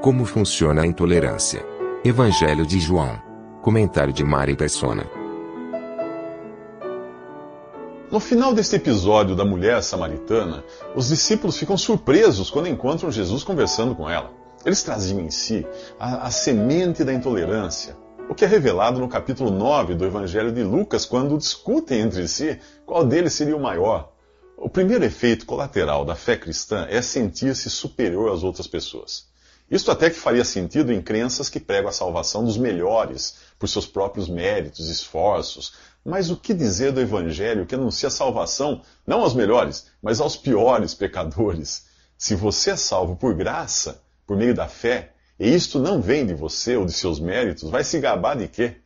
Como funciona a intolerância? Evangelho de João. Comentário de Mari Persona. No final deste episódio da mulher samaritana, os discípulos ficam surpresos quando encontram Jesus conversando com ela. Eles traziam em si a, a, semente da intolerância, o que é revelado no capítulo 9 do Evangelho de Lucas, quando discutem entre si qual deles seria o maior. O primeiro efeito colateral da fé cristã é sentir-se superior às outras pessoas. Isto até que faria sentido em crenças que pregam a salvação dos melhores, por seus próprios méritos, esforços. Mas o que dizer do Evangelho que anuncia salvação não aos melhores, mas aos piores pecadores? Se você é salvo por graça, por meio da fé, e isto não vem de você ou de seus méritos, vai se gabar de quê?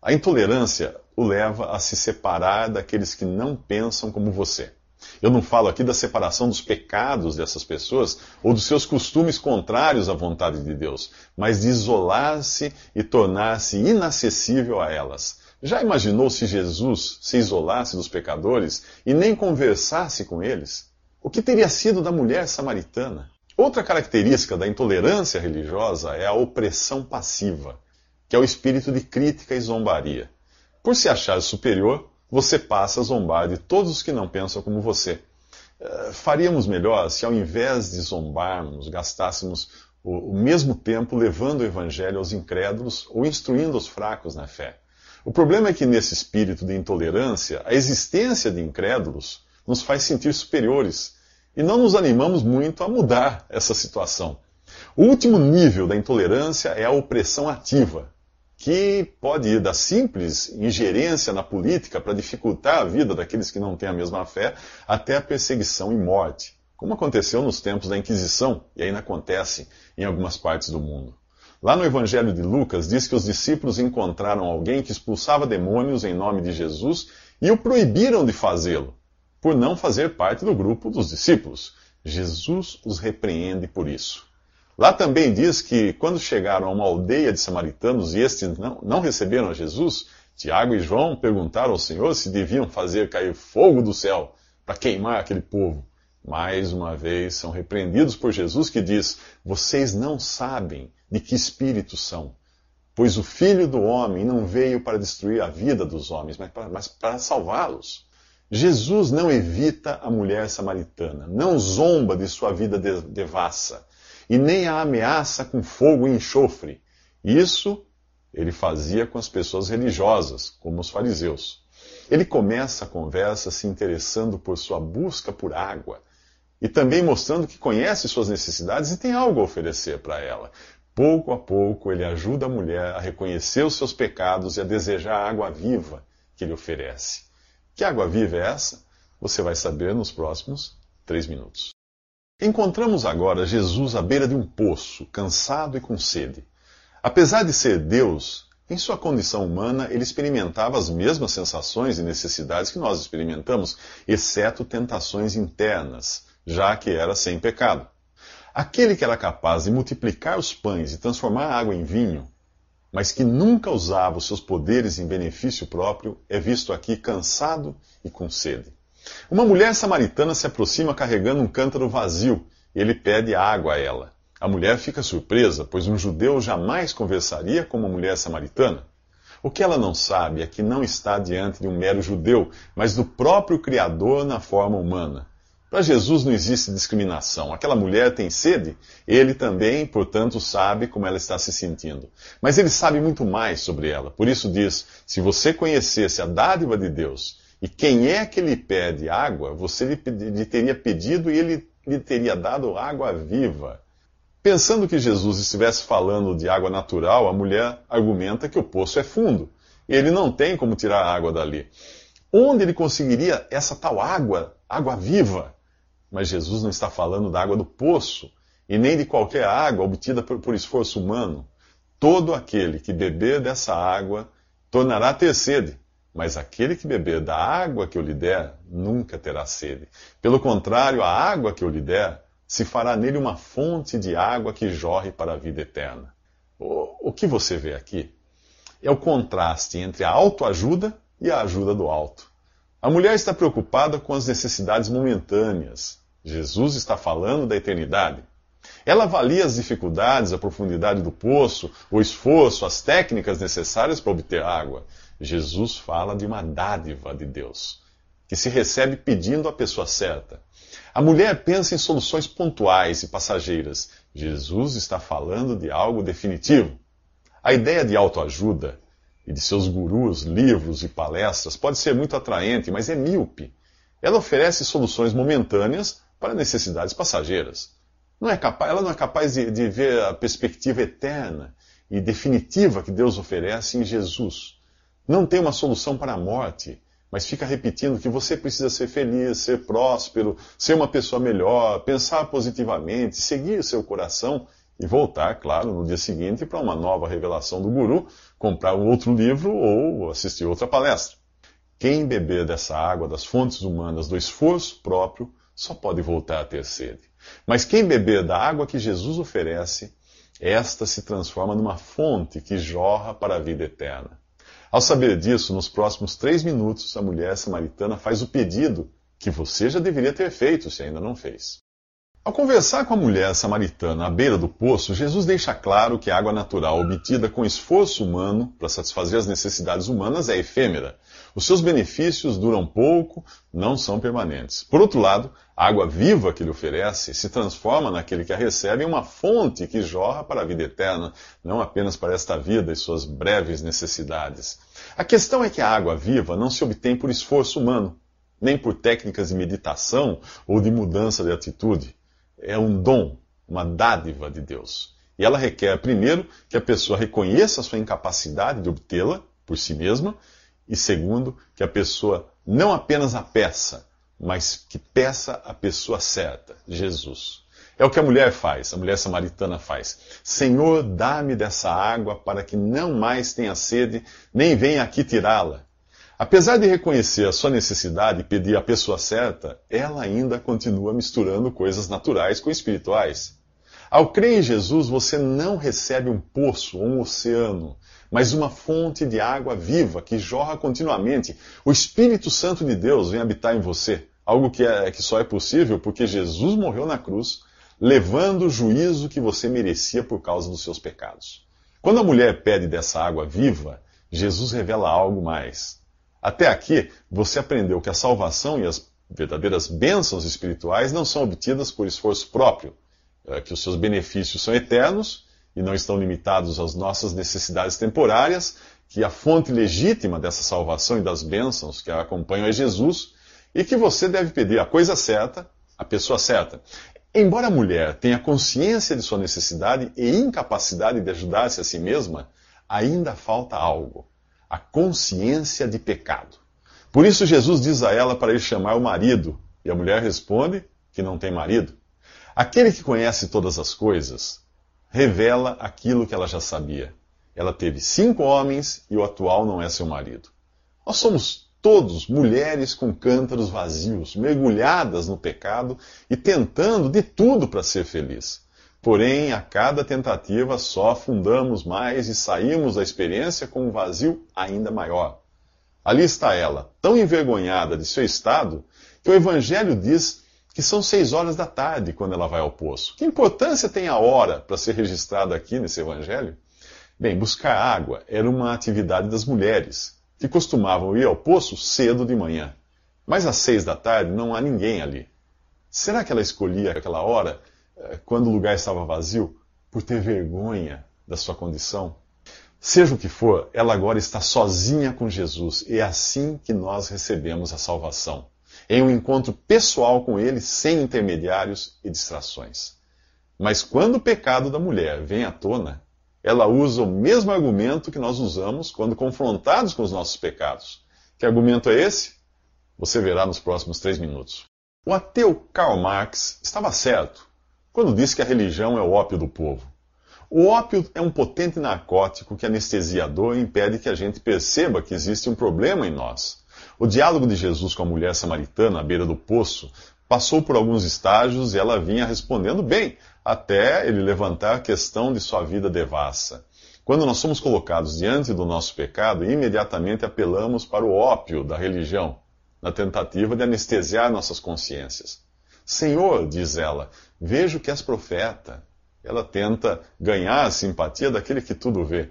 A intolerância o leva a se separar daqueles que não pensam como você. Eu não falo aqui da separação dos pecados dessas pessoas ou dos seus costumes contrários à vontade de Deus, mas de isolar-se e tornar-se inacessível a elas. Já imaginou se Jesus se isolasse dos pecadores e nem conversasse com eles? O que teria sido da mulher samaritana? Outra característica da intolerância religiosa é a opressão passiva, que é o espírito de crítica e zombaria. Por se achar superior, você passa a zombar de todos os que não pensam como você. Uh, faríamos melhor se, ao invés de zombarmos, gastássemos o, o mesmo tempo levando o evangelho aos incrédulos ou instruindo os fracos na fé. O problema é que, nesse espírito de intolerância, a existência de incrédulos nos faz sentir superiores e não nos animamos muito a mudar essa situação. O último nível da intolerância é a opressão ativa, que pode ir da simples ingerência na política para dificultar a vida daqueles que não têm a mesma fé, até a perseguição e morte, como aconteceu nos tempos da Inquisição e ainda acontece em algumas partes do mundo. Lá no Evangelho de Lucas diz que os discípulos encontraram alguém que expulsava demônios em nome de Jesus e o proibiram de fazê-lo, por não fazer parte do grupo dos discípulos. Jesus os repreende por isso. Lá também diz que quando chegaram a uma aldeia de samaritanos e estes não, não receberam a Jesus, Tiago e João perguntaram ao Senhor se deviam fazer cair fogo do céu para queimar aquele povo. Mais uma vez são repreendidos por Jesus que diz: Vocês não sabem de que espírito são, pois o Filho do Homem não veio para destruir a vida dos homens, mas para, mas para salvá-los. Jesus não evita a mulher samaritana, não zomba de sua vida devassa e nem a ameaça com fogo e enxofre. Isso ele fazia com as pessoas religiosas, como os fariseus. Ele começa a conversa se interessando por sua busca por água e também mostrando que conhece suas necessidades e tem algo a oferecer para ela. Pouco a pouco, ele ajuda a mulher a reconhecer os seus pecados e a desejar a água viva que ele oferece. Que água viva é essa? Você vai saber nos próximos três minutos. Encontramos agora Jesus à beira de um poço, cansado e com sede. Apesar de ser Deus, em sua condição humana, ele experimentava as mesmas sensações e necessidades que nós experimentamos, exceto tentações internas, já que era sem pecado. Aquele que era capaz de multiplicar os pães e transformar a água em vinho, mas que nunca usava os seus poderes em benefício próprio, é visto aqui cansado e com sede. Uma mulher samaritana se aproxima carregando um cântaro vazio e ele pede água a ela. A mulher fica surpresa, pois um judeu jamais conversaria com uma mulher samaritana. O que ela não sabe é que não está diante de um mero judeu, mas do próprio Criador na forma humana. Para Jesus não existe discriminação. Aquela mulher tem sede, ele também, portanto, sabe como ela está se sentindo. Mas ele sabe muito mais sobre ela. Por isso diz: se você conhecesse a dádiva de Deus e quem é que lhe pede água, você lhe, lhe teria pedido e ele lhe teria dado água viva. Pensando que Jesus estivesse falando de água natural, a mulher argumenta que o poço é fundo. Ele não tem como tirar a água dali. Onde ele conseguiria essa tal água, água viva? Mas Jesus não está falando da água do poço e nem de qualquer água obtida por, por esforço humano. Todo aquele que beber dessa água tornará a ter sede, mas aquele que beber da água que eu lhe der nunca terá sede. Pelo contrário, a água que eu lhe der se fará nele uma fonte de água que jorre para a vida eterna. O, o que você vê aqui é o contraste entre a autoajuda e a ajuda do alto. A mulher está preocupada com as necessidades momentâneas. Jesus está falando da eternidade. Ela avalia as dificuldades, a profundidade do poço, o esforço, as técnicas necessárias para obter água. Jesus fala de uma dádiva de Deus, que se recebe pedindo à pessoa certa. A mulher pensa em soluções pontuais e passageiras. Jesus está falando de algo definitivo. A ideia de autoajuda e de seus gurus, livros e palestras pode ser muito atraente, mas é míope. Ela oferece soluções momentâneas para necessidades passageiras. Não é capaz, ela não é capaz de, de ver a perspectiva eterna e definitiva que Deus oferece em Jesus. Não tem uma solução para a morte, mas fica repetindo que você precisa ser feliz, ser próspero, ser uma pessoa melhor, pensar positivamente, seguir seu coração e voltar, claro, no dia seguinte para uma nova revelação do guru, comprar um outro livro ou assistir outra palestra. Quem beber dessa água das fontes humanas do esforço próprio só pode voltar a ter sede. Mas quem beber da água que Jesus oferece, esta se transforma numa fonte que jorra para a vida eterna. Ao saber disso, nos próximos três minutos, a mulher samaritana faz o pedido que você já deveria ter feito se ainda não fez. Ao conversar com a mulher samaritana à beira do poço, Jesus deixa claro que a água natural obtida com esforço humano para satisfazer as necessidades humanas é efêmera. Os seus benefícios duram pouco, não são permanentes. Por outro lado, a água viva que ele oferece se transforma naquele que a recebe em uma fonte que jorra para a vida eterna, não apenas para esta vida e suas breves necessidades. A questão é que a água viva não se obtém por esforço humano, nem por técnicas de meditação ou de mudança de atitude é um dom, uma dádiva de Deus. E ela requer, primeiro, que a pessoa reconheça a sua incapacidade de obtê-la por si mesma, e segundo, que a pessoa não apenas a peça, mas que peça a pessoa certa, Jesus. É o que a mulher faz, a mulher samaritana faz. Senhor, dá-me dessa água para que não mais tenha sede, nem venha aqui tirá-la. Apesar de reconhecer a sua necessidade e pedir a pessoa certa, ela ainda continua misturando coisas naturais com espirituais. Ao crer em Jesus, você não recebe um poço ou um oceano, mas uma fonte de água viva que jorra continuamente. O Espírito Santo de Deus vem habitar em você, algo que, é, que só é possível porque Jesus morreu na cruz, levando o juízo que você merecia por causa dos seus pecados. Quando a mulher pede dessa água viva, Jesus revela algo mais. Até aqui, você aprendeu que a salvação e as verdadeiras bênçãos espirituais não são obtidas por esforço próprio, é, que os seus benefícios são eternos e não estão limitados às nossas necessidades temporárias, que a fonte legítima dessa salvação e das bênçãos que a acompanham é Jesus, e que você deve pedir a coisa certa, a pessoa certa. Embora a mulher tenha consciência de sua necessidade e incapacidade de ajudar-se a si mesma, ainda falta algo a consciência de pecado. Por isso Jesus diz a ela para ir chamar o marido, e a mulher responde que não tem marido. Aquele que conhece todas as coisas revela aquilo que ela já sabia. Ela teve cinco homens e o atual não é seu marido. Nós somos todos mulheres com cântaros vazios, mergulhadas no pecado e tentando de tudo para ser feliz. Porém, a cada tentativa só afundamos mais e saímos da experiência com um vazio ainda maior. Ali está ela, tão envergonhada de seu estado, que o Evangelho diz que são seis horas da tarde quando ela vai ao poço. Que importância tem a hora para ser registrada aqui nesse Evangelho? Bem, buscar água era uma atividade das mulheres, que costumavam ir ao poço cedo de manhã. Mas às seis da tarde não há ninguém ali. Será que ela escolhia aquela hora quando o lugar estava vazio, por ter vergonha da sua condição. Seja o que for, ela agora está sozinha com Jesus e é assim que nós recebemos a salvação. Em um encontro pessoal com Ele, sem intermediários e distrações. Mas quando o pecado da mulher vem à tona, ela usa o mesmo argumento que nós usamos quando confrontados com os nossos pecados. Que argumento é esse? Você verá nos próximos três minutos. O ateu Karl Marx estava certo quando disse que a religião é o ópio do povo. O ópio é um potente narcótico que anestesia a dor e impede que a gente perceba que existe um problema em nós. O diálogo de Jesus com a mulher samaritana à beira do poço passou por alguns estágios e ela vinha respondendo bem, até ele levantar a questão de sua vida devassa. Quando nós somos colocados diante do nosso pecado, imediatamente apelamos para o ópio da religião, na tentativa de anestesiar nossas consciências. Senhor, diz ela, vejo que és profeta. Ela tenta ganhar a simpatia daquele que tudo vê.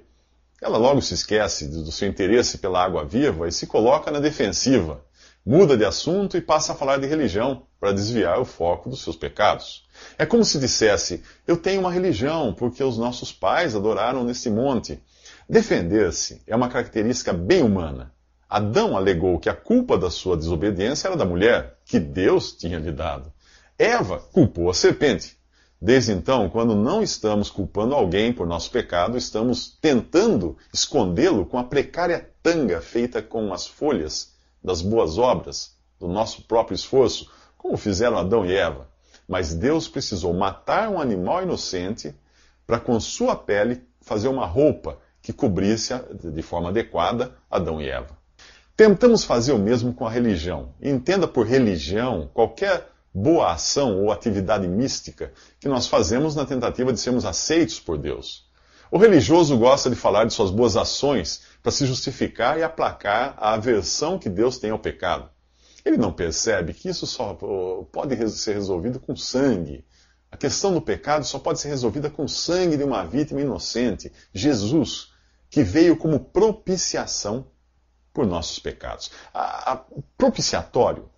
Ela logo se esquece do seu interesse pela água viva e se coloca na defensiva. Muda de assunto e passa a falar de religião para desviar o foco dos seus pecados. É como se dissesse: Eu tenho uma religião porque os nossos pais adoraram nesse monte. Defender-se é uma característica bem humana. Adão alegou que a culpa da sua desobediência era da mulher, que Deus tinha lhe dado. Eva culpou a serpente. Desde então, quando não estamos culpando alguém por nosso pecado, estamos tentando escondê-lo com a precária tanga feita com as folhas das boas obras, do nosso próprio esforço, como fizeram Adão e Eva. Mas Deus precisou matar um animal inocente para, com sua pele, fazer uma roupa que cobrisse de forma adequada Adão e Eva. Tentamos fazer o mesmo com a religião. Entenda por religião qualquer boa ação ou atividade mística que nós fazemos na tentativa de sermos aceitos por Deus. O religioso gosta de falar de suas boas ações para se justificar e aplacar a aversão que Deus tem ao pecado. Ele não percebe que isso só pode ser resolvido com sangue. A questão do pecado só pode ser resolvida com o sangue de uma vítima inocente, Jesus, que veio como propiciação por nossos pecados. A, a, propiciatório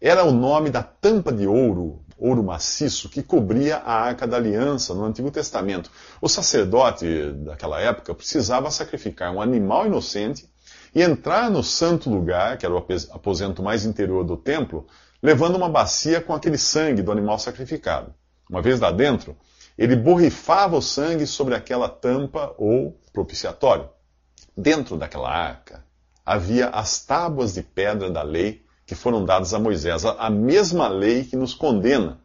era o nome da tampa de ouro, ouro maciço, que cobria a arca da aliança no Antigo Testamento. O sacerdote daquela época precisava sacrificar um animal inocente e entrar no santo lugar, que era o aposento mais interior do templo, levando uma bacia com aquele sangue do animal sacrificado. Uma vez lá dentro, ele borrifava o sangue sobre aquela tampa ou propiciatório. Dentro daquela arca havia as tábuas de pedra da lei que foram dadas a Moisés, a mesma lei que nos condena,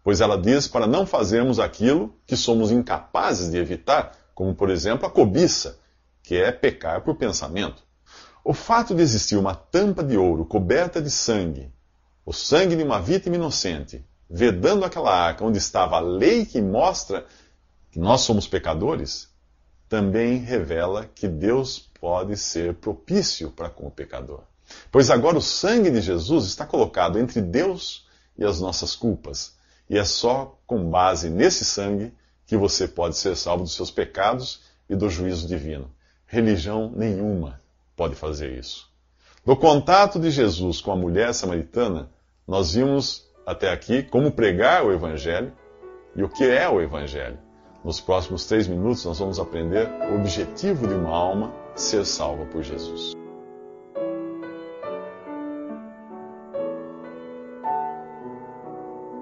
pois ela diz para não fazermos aquilo que somos incapazes de evitar, como por exemplo a cobiça, que é pecar por pensamento. O fato de existir uma tampa de ouro coberta de sangue, o sangue de uma vítima inocente, vedando aquela arca onde estava a lei que mostra que nós somos pecadores, também revela que Deus pode ser propício para com o pecador. Pois agora o sangue de Jesus está colocado entre Deus e as nossas culpas. E é só com base nesse sangue que você pode ser salvo dos seus pecados e do juízo divino. Religião nenhuma pode fazer isso. No contato de Jesus com a mulher samaritana, nós vimos até aqui como pregar o Evangelho e o que é o Evangelho. Nos próximos três minutos, nós vamos aprender o objetivo de uma alma ser salva por Jesus.